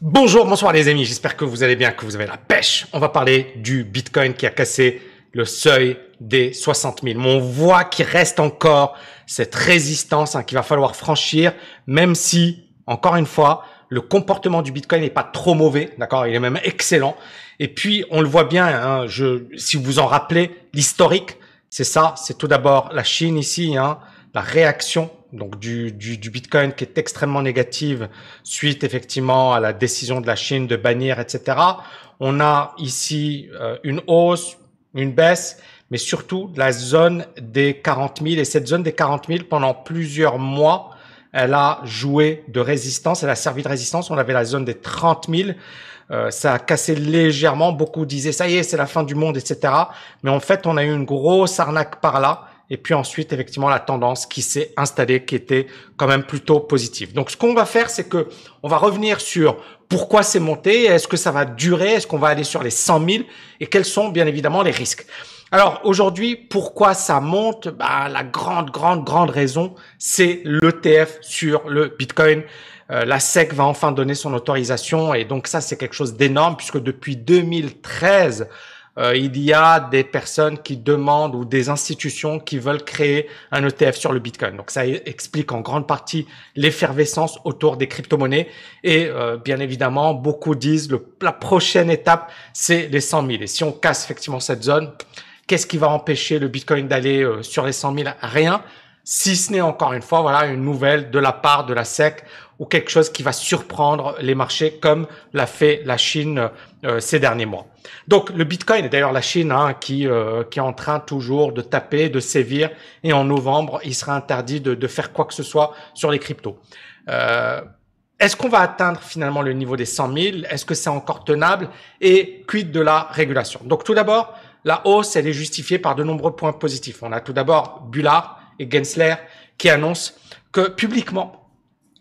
Bonjour, bonsoir les amis, j'espère que vous allez bien, que vous avez la pêche. On va parler du Bitcoin qui a cassé le seuil des 60 000. Mais on voit qu'il reste encore cette résistance hein, qu'il va falloir franchir, même si, encore une fois, le comportement du Bitcoin n'est pas trop mauvais, d'accord Il est même excellent. Et puis, on le voit bien, hein, je, si vous vous en rappelez, l'historique, c'est ça, c'est tout d'abord la Chine ici, hein, la réaction donc du, du, Bitcoin qui est extrêmement négative suite effectivement à la décision de la Chine de bannir, etc. On a ici euh, une hausse, une baisse, mais surtout la zone des 40 000. Et cette zone des 40 000, pendant plusieurs mois, elle a joué de résistance, elle a servi de résistance. On avait la zone des 30 000. Euh, ça a cassé légèrement. Beaucoup disaient ça y est, c'est la fin du monde, etc. Mais en fait, on a eu une grosse arnaque par là et puis ensuite effectivement la tendance qui s'est installée qui était quand même plutôt positive. Donc ce qu'on va faire c'est que on va revenir sur pourquoi c'est monté, est-ce que ça va durer, est-ce qu'on va aller sur les 100 000 et quels sont bien évidemment les risques. Alors aujourd'hui, pourquoi ça monte? Bah, La grande, grande, grande raison, c'est l'ETF sur le Bitcoin. Euh, la SEC va enfin donner son autorisation et donc ça, c'est quelque chose d'énorme puisque depuis 2013, euh, il y a des personnes qui demandent ou des institutions qui veulent créer un ETF sur le Bitcoin. Donc ça explique en grande partie l'effervescence autour des crypto-monnaies. Et euh, bien évidemment, beaucoup disent le, la prochaine étape, c'est les 100 000. Et si on casse effectivement cette zone, qu'est-ce qui va empêcher le Bitcoin d'aller euh, sur les 100 000 Rien si ce n'est encore une fois voilà une nouvelle de la part de la SEC ou quelque chose qui va surprendre les marchés comme l'a fait la Chine euh, ces derniers mois. Donc le Bitcoin et d'ailleurs la Chine hein, qui euh, qui est en train toujours de taper, de sévir et en novembre il sera interdit de, de faire quoi que ce soit sur les cryptos. Euh, est-ce qu'on va atteindre finalement le niveau des 100 000 Est-ce que c'est encore tenable? Et quid de la régulation? Donc tout d'abord, la hausse, elle est justifiée par de nombreux points positifs. On a tout d'abord Bullard, et Gensler qui annoncent que publiquement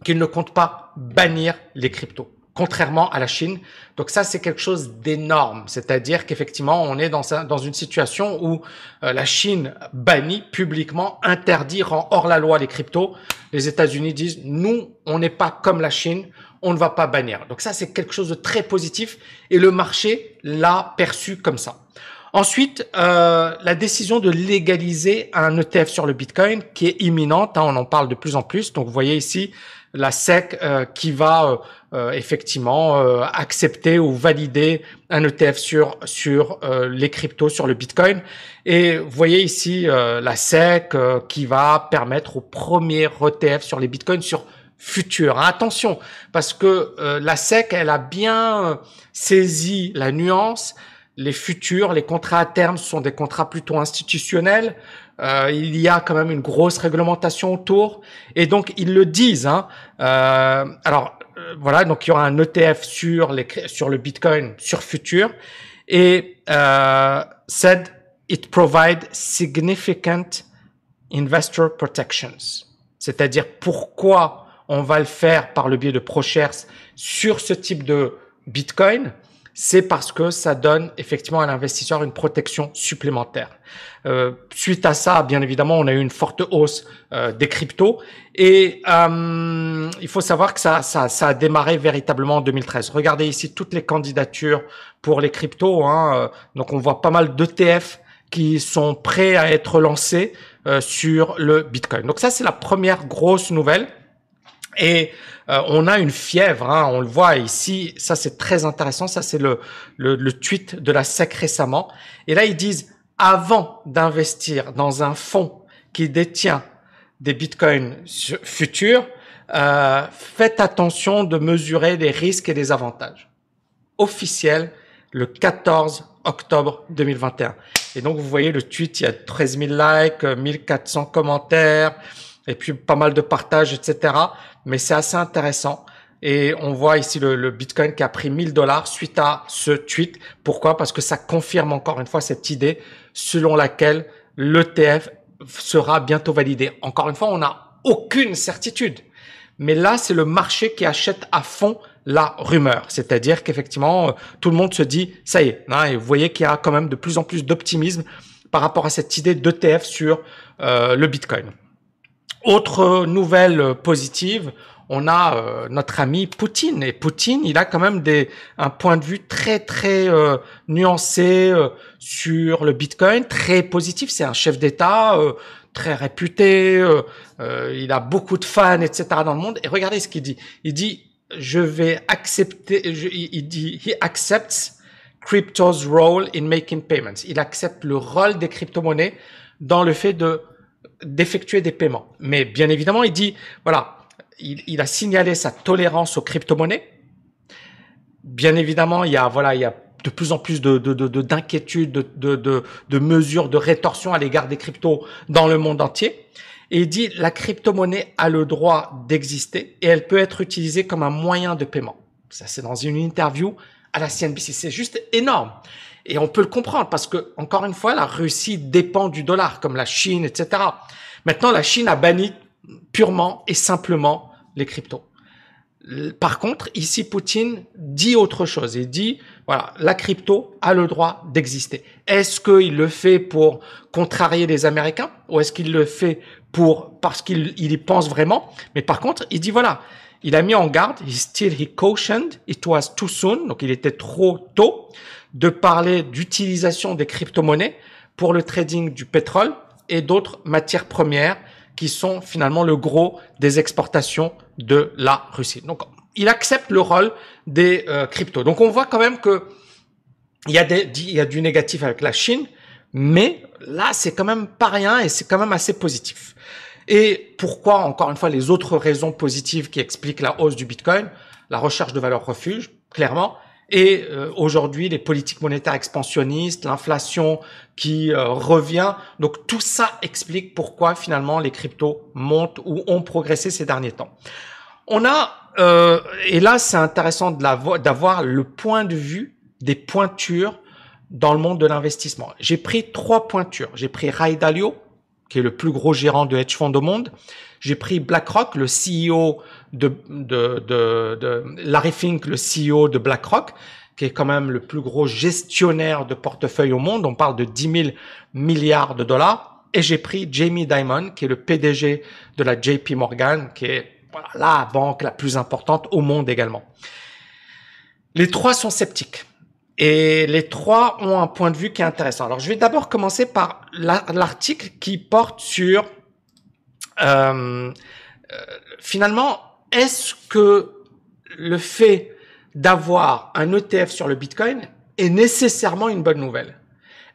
qu'ils ne comptent pas bannir les cryptos contrairement à la Chine. Donc ça, c'est quelque chose d'énorme. C'est-à-dire qu'effectivement, on est dans, dans une situation où euh, la Chine bannit publiquement, interdit, rend hors la loi les cryptos. Les États-Unis disent, nous, on n'est pas comme la Chine, on ne va pas bannir. Donc ça, c'est quelque chose de très positif et le marché l'a perçu comme ça. Ensuite, euh, la décision de légaliser un ETF sur le Bitcoin qui est imminente, hein, on en parle de plus en plus. Donc, vous voyez ici la SEC euh, qui va euh, effectivement accepter ou valider un ETF sur sur les cryptos, sur le Bitcoin. Et vous voyez ici la SEC qui va permettre au premier ETF sur les Bitcoins sur futur. Attention, parce que la SEC, elle a bien saisi la nuance les futurs, les contrats à terme sont des contrats plutôt institutionnels. Euh, il y a quand même une grosse réglementation autour, et donc ils le disent. Hein. Euh, alors euh, voilà, donc il y aura un ETF sur les sur le Bitcoin sur futur, et euh, said it provide significant investor protections. C'est-à-dire pourquoi on va le faire par le biais de ProShares sur ce type de Bitcoin c'est parce que ça donne effectivement à l'investisseur une protection supplémentaire. Euh, suite à ça, bien évidemment, on a eu une forte hausse euh, des cryptos et euh, il faut savoir que ça, a démarré véritablement en 2013. Regardez ici toutes les candidatures pour les cryptos. Hein, donc on voit pas mal d'ETF qui sont prêts à être lancés sur le Bitcoin. Donc ça, c'est la première grosse nouvelle. Et euh, on a une fièvre, hein, on le voit ici, ça c'est très intéressant, ça c'est le, le, tweet de la SEC récemment. Et là ils disent, avant d'investir dans un fonds qui détient des bitcoins futurs, euh, faites attention de mesurer les risques et les avantages. Officiel, le 14 octobre 2021. Et donc vous voyez le tweet, il y a 13 000 likes, 1400 commentaires, et puis pas mal de partages, etc. Mais c'est assez intéressant. Et on voit ici le, Bitcoin qui a pris 1000 dollars suite à ce tweet. Pourquoi? Parce que ça confirme encore une fois cette idée selon laquelle l'ETF sera bientôt validé. Encore une fois, on n'a aucune certitude. Mais là, c'est le marché qui achète à fond la rumeur. C'est-à-dire qu'effectivement, euh, tout le monde se dit, ça y est. Hein, et vous voyez qu'il y a quand même de plus en plus d'optimisme par rapport à cette idée d'ETF sur euh, le Bitcoin. Autre nouvelle positive, on a euh, notre ami Poutine. Et Poutine, il a quand même des, un point de vue très, très euh, nuancé euh, sur le Bitcoin, très positif. C'est un chef d'État très réputé, il a beaucoup de fans, etc. dans le monde. Et regardez ce qu'il dit. Il dit, je vais accepter, il dit, he accepts crypto's role in making payments. Il accepte le rôle des crypto-monnaies dans le fait de d'effectuer des paiements. Mais bien évidemment, il dit, voilà, il, a signalé sa tolérance aux crypto-monnaies. Bien évidemment, il y a, voilà, il y a de plus en plus de, d'inquiétudes, de, de, de, de, mesures de rétorsion à l'égard des cryptos dans le monde entier. Et il dit, la crypto-monnaie a le droit d'exister et elle peut être utilisée comme un moyen de paiement. Ça, c'est dans une interview à la CNBC. C'est juste énorme. Et on peut le comprendre parce que, encore une fois, la Russie dépend du dollar, comme la Chine, etc. Maintenant, la Chine a banni purement et simplement les cryptos. Par contre, ici, Poutine dit autre chose. Il dit, voilà, la crypto a le droit d'exister. Est-ce qu'il le fait pour contrarier les Américains ou est-ce qu'il le fait pour parce qu'il il y pense vraiment Mais par contre, il dit, voilà, il a mis en garde, he still he cautioned, it was too soon, donc il était trop tôt de parler d'utilisation des crypto-monnaies pour le trading du pétrole et d'autres matières premières qui sont finalement le gros des exportations de la Russie. Donc, il accepte le rôle des euh, cryptos. Donc, on voit quand même que il y a des, il y a du négatif avec la Chine, mais là, c'est quand même pas rien et c'est quand même assez positif. Et pourquoi, encore une fois, les autres raisons positives qui expliquent la hausse du Bitcoin, la recherche de valeur refuge, clairement, et euh, aujourd'hui, les politiques monétaires expansionnistes, l'inflation qui euh, revient. Donc tout ça explique pourquoi finalement les cryptos montent ou ont progressé ces derniers temps. On a, euh, et là c'est intéressant d'avoir le point de vue des pointures dans le monde de l'investissement. J'ai pris trois pointures. J'ai pris Ray Dalio, qui est le plus gros gérant de hedge fund au monde. J'ai pris BlackRock, le CEO de, Larry Fink, le CEO de BlackRock, qui est quand même le plus gros gestionnaire de portefeuille au monde. On parle de 10 000 milliards de dollars. Et j'ai pris Jamie Dimon, qui est le PDG de la JP Morgan, qui est la banque la plus importante au monde également. Les trois sont sceptiques. Et les trois ont un point de vue qui est intéressant. Alors, je vais d'abord commencer par l'article qui porte sur euh, euh, finalement, est-ce que le fait d'avoir un ETF sur le Bitcoin est nécessairement une bonne nouvelle?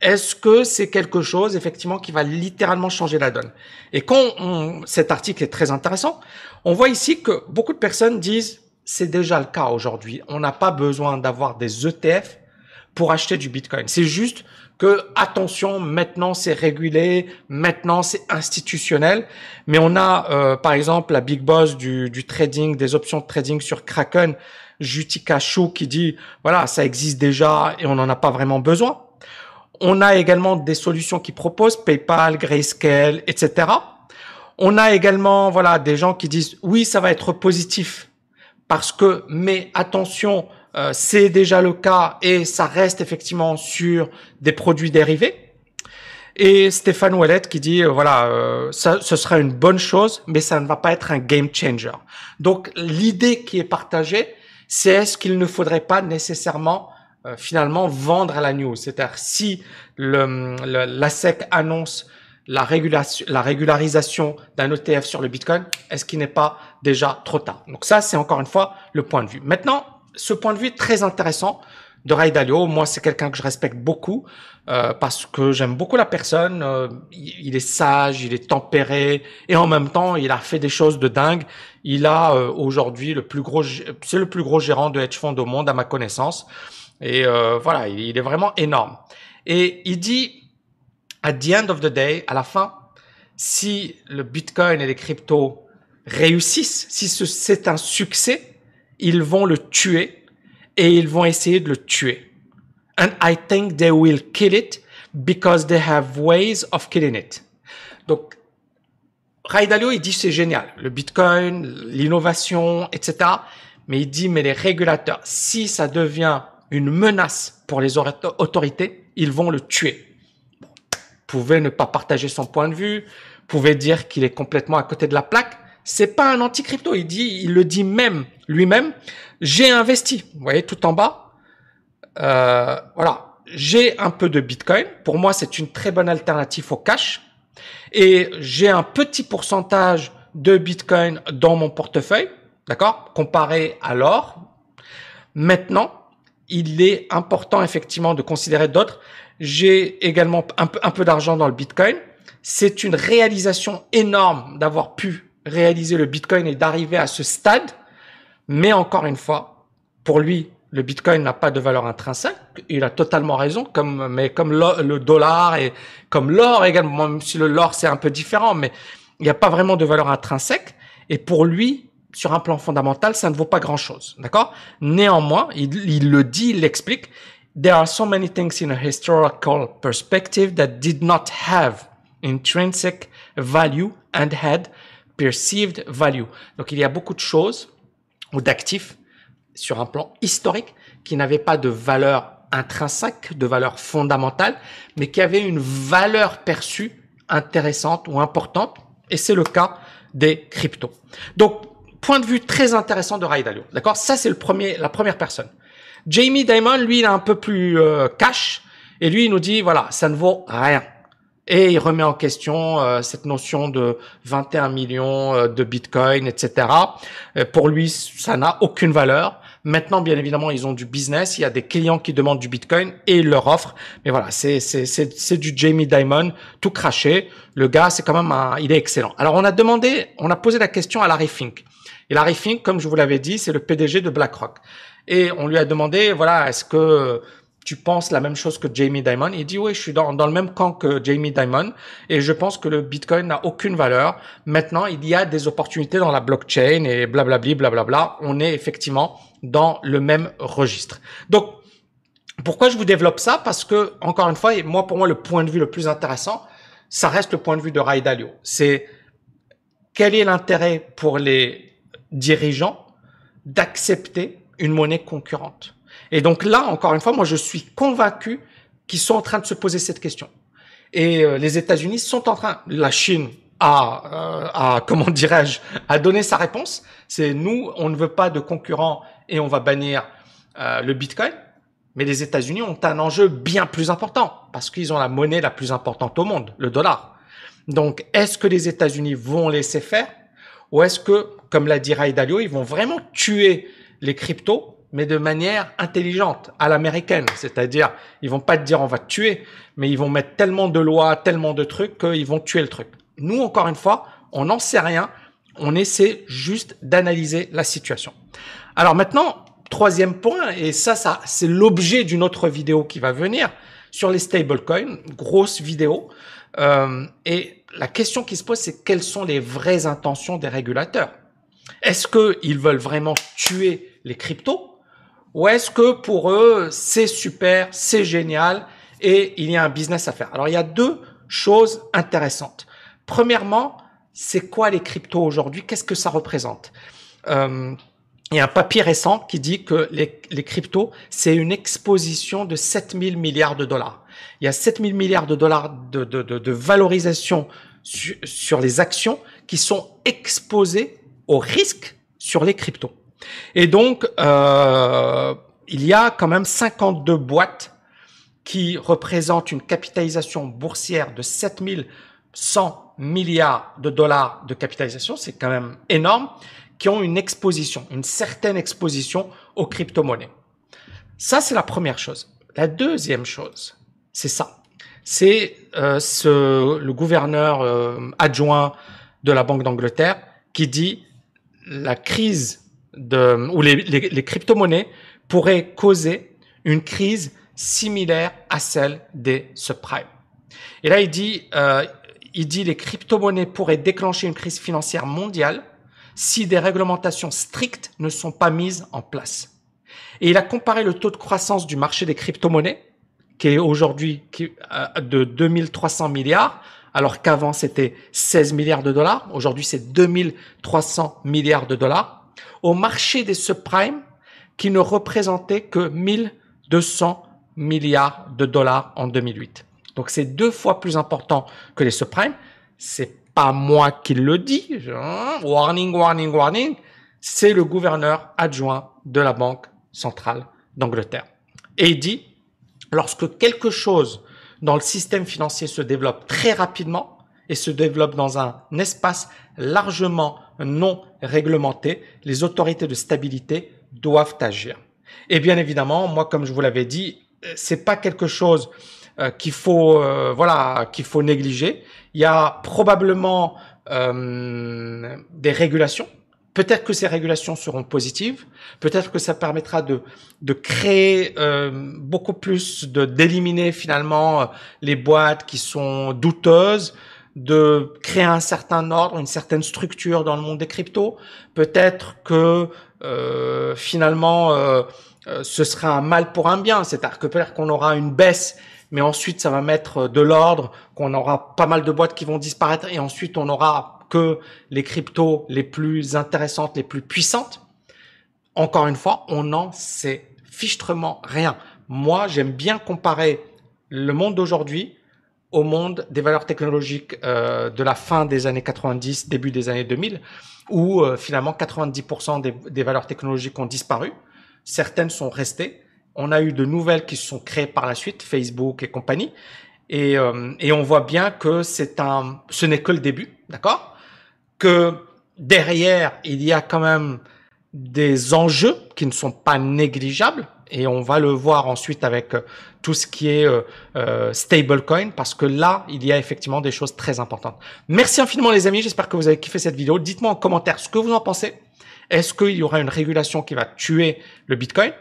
Est-ce que c'est quelque chose effectivement qui va littéralement changer la donne? Et quand cet article est très intéressant, on voit ici que beaucoup de personnes disent c'est déjà le cas aujourd'hui. On n'a pas besoin d'avoir des ETF pour acheter du Bitcoin. C'est juste que attention, maintenant c'est régulé, maintenant c'est institutionnel. Mais on a euh, par exemple la big boss du, du, trading, des options de trading sur Kraken, Jutika Chou, qui dit voilà ça existe déjà et on n'en a pas vraiment besoin. On a également des solutions qui proposent PayPal, Grayscale, etc. On a également voilà des gens qui disent oui ça va être positif parce que mais attention euh, c'est déjà le cas et ça reste effectivement sur des produits dérivés. Et Stéphane Ouellet qui dit, euh, voilà, euh, ça, ce sera une bonne chose, mais ça ne va pas être un game changer. Donc l'idée qui est partagée, c'est est-ce qu'il ne faudrait pas nécessairement finalement vendre à la news? C'est-à-dire si le, la SEC annonce la, la régularisation d'un ETF sur le Bitcoin, est-ce qu'il n'est pas déjà trop tard? Donc ça, c'est encore une fois le point de vue. Maintenant, ce point de vue est très intéressant de Ray Dalio. Moi, c'est quelqu'un que je respecte beaucoup euh, parce que j'aime beaucoup la personne. Euh, il est sage, il est tempéré et en même temps, il a fait des choses de dingue. Il a euh, aujourd'hui le plus gros, c'est le plus gros gérant de hedge fund au monde à ma connaissance. Et euh, voilà, il, est vraiment énorme. Et il dit, at the end of the day, à la fin, si le Bitcoin et les cryptos réussissent, si c'est un succès, ils vont le tuer et ils vont essayer de le tuer. And I think they will kill it because they have ways of killing it. Donc, Ray Dalio, il dit c'est génial, le Bitcoin, l'innovation, etc. Mais il dit, mais les régulateurs, si ça devient une menace pour les autorités, ils vont le tuer. Vous pouvez ne pas partager son point de vue, pouvez dire qu'il est complètement à côté de la plaque, c'est pas un anti-crypto. Il dit, il le dit même lui-même. J'ai investi. Vous voyez tout en bas. Euh, voilà, j'ai un peu de Bitcoin. Pour moi, c'est une très bonne alternative au cash. Et j'ai un petit pourcentage de Bitcoin dans mon portefeuille, d'accord, comparé à l'or. Maintenant, il est important effectivement de considérer d'autres. J'ai également un peu, un peu d'argent dans le Bitcoin. C'est une réalisation énorme d'avoir pu réaliser le Bitcoin et d'arriver à ce stade. Mais encore une fois, pour lui, le Bitcoin n'a pas de valeur intrinsèque. Il a totalement raison, comme mais comme le, dollar et comme l'or également. Même si le l'or c'est un peu différent, mais il n'y a pas vraiment de valeur intrinsèque. Et pour lui, sur un plan fondamental, ça ne vaut pas grand-chose, d'accord? Néanmoins, il, il le dit, il l'explique. There are so many things in a historical perspective that did not have intrinsic value and had perceived value. Donc il y a beaucoup de choses ou d'actifs sur un plan historique qui n'avaient pas de valeur intrinsèque, de valeur fondamentale, mais qui avaient une valeur perçue intéressante ou importante. Et c'est le cas des cryptos. Donc, point de vue très intéressant de Ray Dalio. D'accord? Ça, c'est le premier, la première personne. Jamie Dimon, lui, il est un peu plus euh, cash. Et lui, il nous dit, voilà, ça ne vaut rien. Et il remet en question euh, cette notion de 21 millions euh, de Bitcoin, etc. pour lui, ça n'a aucune valeur. Maintenant, bien évidemment, ils ont du business. Il y a des clients qui demandent du Bitcoin et ils leur offrent. Mais voilà, c'est c'est c'est du Jamie Dimon tout craché. Le gars, c'est quand même un, il est excellent. Alors, on a demandé, on a posé la question à Larry Fink. Et Larry Fink, comme je vous l'avais dit, c'est le PDG de BlackRock. Et on lui a demandé, voilà, est-ce que tu penses la même chose que Jamie Dimon Il dit oui, je suis dans, le même camp que Jamie Dimon et je pense que le Bitcoin n'a aucune valeur. Maintenant, il y a des opportunités dans la blockchain et blablabli, blablabla. On est effectivement dans le même registre. Donc, pourquoi je vous développe ça? Parce que, encore une fois, et moi, pour moi, le point de vue le plus intéressant, ça reste le point de vue de Ray Dalio. C'est quel est l'intérêt pour les dirigeants d'accepter une monnaie concurrente? Et donc là, encore une fois, moi, je suis convaincu qu'ils sont en train de se poser cette question. Et euh, les États-Unis sont en train, la Chine a, euh, comment dirais-je, a donné sa réponse. C'est nous, on ne veut pas de concurrents et on va bannir euh, le Bitcoin. Mais les États-Unis ont un enjeu bien plus important parce qu'ils ont la monnaie la plus importante au monde, le dollar. Donc, est-ce que les États-Unis vont laisser faire ou est-ce que, comme l'a dit Ray Dalio, ils vont vraiment tuer les cryptos, mais de manière intelligente, à l'américaine. C'est-à-dire, ils vont pas te dire on va te tuer, mais ils vont mettre tellement de lois, tellement de trucs qu'ils vont tuer le truc. Nous, encore une fois, on n'en sait rien. On essaie juste d'analyser la situation. Alors maintenant, troisième point, et ça, ça c'est l'objet d'une autre vidéo qui va venir sur les stablecoins, grosse vidéo. Euh, et la question qui se pose, c'est quelles sont les vraies intentions des régulateurs? Est-ce qu'ils veulent vraiment tuer les cryptos? Ou est-ce que pour eux, c'est super, c'est génial et il y a un business à faire? Alors il y a deux choses intéressantes. Premièrement, c'est quoi les cryptos aujourd'hui? Qu'est-ce que ça représente? Euh, Il y a un papier récent qui dit que les, les cryptos, c'est une exposition de 7000 milliards de dollars. Il y a 7000 milliards de dollars de, de, de, valorisation sur les actions qui sont exposées au risque sur les cryptos. Et donc, euh, il y a quand même 52 boîtes qui représentent une capitalisation boursière de 7100 milliards de dollars de capitalisation, c'est quand même énorme, qui ont une exposition, une certaine exposition aux crypto-monnaies. Ça, c'est la première chose. La deuxième chose, c'est ça. C'est euh, ce, le gouverneur euh, adjoint de la Banque d'Angleterre qui dit la crise de, ou les, les, les crypto-monnaies pourraient causer une crise similaire à celle des subprimes. Et là, il dit, euh, il dit les crypto-monnaies pourraient déclencher une crise financière mondiale si des réglementations strictes ne sont pas mises en place. Et il a comparé le taux de croissance du marché des crypto-monnaies, qui est aujourd'hui euh, de 2300 milliards, alors qu'avant c'était 16 milliards de dollars, aujourd'hui c'est 2300 milliards de dollars, au marché des subprimes, qui ne représentait que 1200 milliards de dollars en 2008. Donc c'est deux fois plus important que les subprimes. C'est pas moi qui le dis, warning, warning, warning, c'est le gouverneur adjoint de la Banque centrale d'Angleterre. Et il dit, lorsque quelque chose dans le système financier se développe très rapidement et se développe dans un espace largement non réglementé, les autorités de stabilité doivent agir. Et bien évidemment, moi, comme je vous l'avais dit, c'est pas quelque chose euh, qu'il faut, euh, voilà, qu'il faut négliger. Il y a probablement euh, des régulations. Peut-être que ces régulations seront positives. Peut-être que ça permettra de, de créer beaucoup plus, de d'éliminer finalement les boîtes qui sont douteuses, de créer un certain ordre, une certaine structure dans le monde des cryptos. Peut-être que euh, finalement euh, euh, ce sera un mal pour un bien, c'est-à-dire que peut-être qu'on aura une baisse, mais ensuite ça va mettre de l'ordre, qu'on aura pas mal de boîtes qui vont disparaître et ensuite on aura que les cryptos les plus intéressantes, les plus puissantes. Encore une fois, on n'en sait fichtrement rien. Moi, j'aime bien comparer le monde d'aujourd'hui au monde des valeurs technologiques euh, de la fin des années 90, début des années 2000, où euh, finalement 90% des, des, valeurs technologiques ont disparu. Certaines sont restées. On a eu de nouvelles qui se sont créées par la suite, Facebook et compagnie. Et, euh, et on voit bien que c'est un, ce n'est que le début, d'accord? Que derrière, il y a quand même des enjeux qui ne sont pas négligeables et on va le voir ensuite avec euh, tout ce qui est euh, euh, stablecoin parce que là, il y a effectivement des choses très importantes. Merci infiniment les amis, j'espère que vous avez kiffé cette vidéo. Dites-moi en commentaire ce que vous en pensez. Est-ce qu'il y aura une régulation qui va tuer le Bitcoin?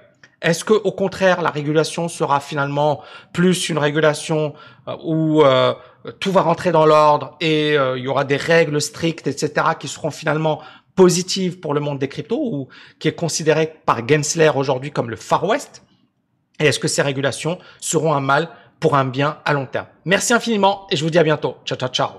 Est-ce que au contraire, la régulation sera finalement plus une régulation où tout va rentrer dans l'ordre et il y aura des règles strictes, etc., qui seront finalement positive pour le monde des cryptos ou qui est considéré par Gensler aujourd'hui comme le Far West? Et est-ce que ces régulations seront un mal pour un bien à long terme? Merci infiniment et je vous dis à bientôt. Ciao, ciao, ciao.